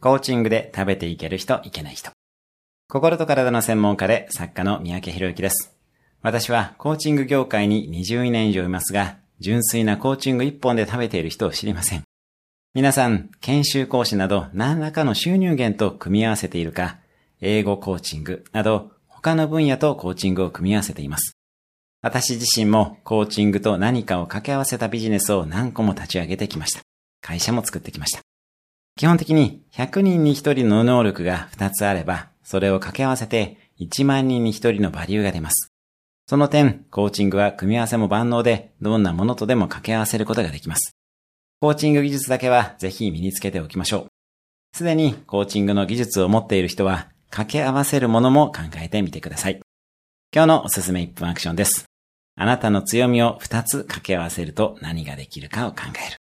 コーチングで食べていける人、いけない人。心と体の専門家で作家の三宅博之です。私はコーチング業界に20年以上いますが、純粋なコーチング一本で食べている人を知りません。皆さん、研修講師など何らかの収入源と組み合わせているか、英語コーチングなど他の分野とコーチングを組み合わせています。私自身もコーチングと何かを掛け合わせたビジネスを何個も立ち上げてきました。会社も作ってきました。基本的に100人に1人の能力が2つあれば、それを掛け合わせて1万人に1人のバリューが出ます。その点、コーチングは組み合わせも万能で、どんなものとでも掛け合わせることができます。コーチング技術だけはぜひ身につけておきましょう。すでにコーチングの技術を持っている人は、掛け合わせるものも考えてみてください。今日のおすすめ1分アクションです。あなたの強みを2つ掛け合わせると何ができるかを考える。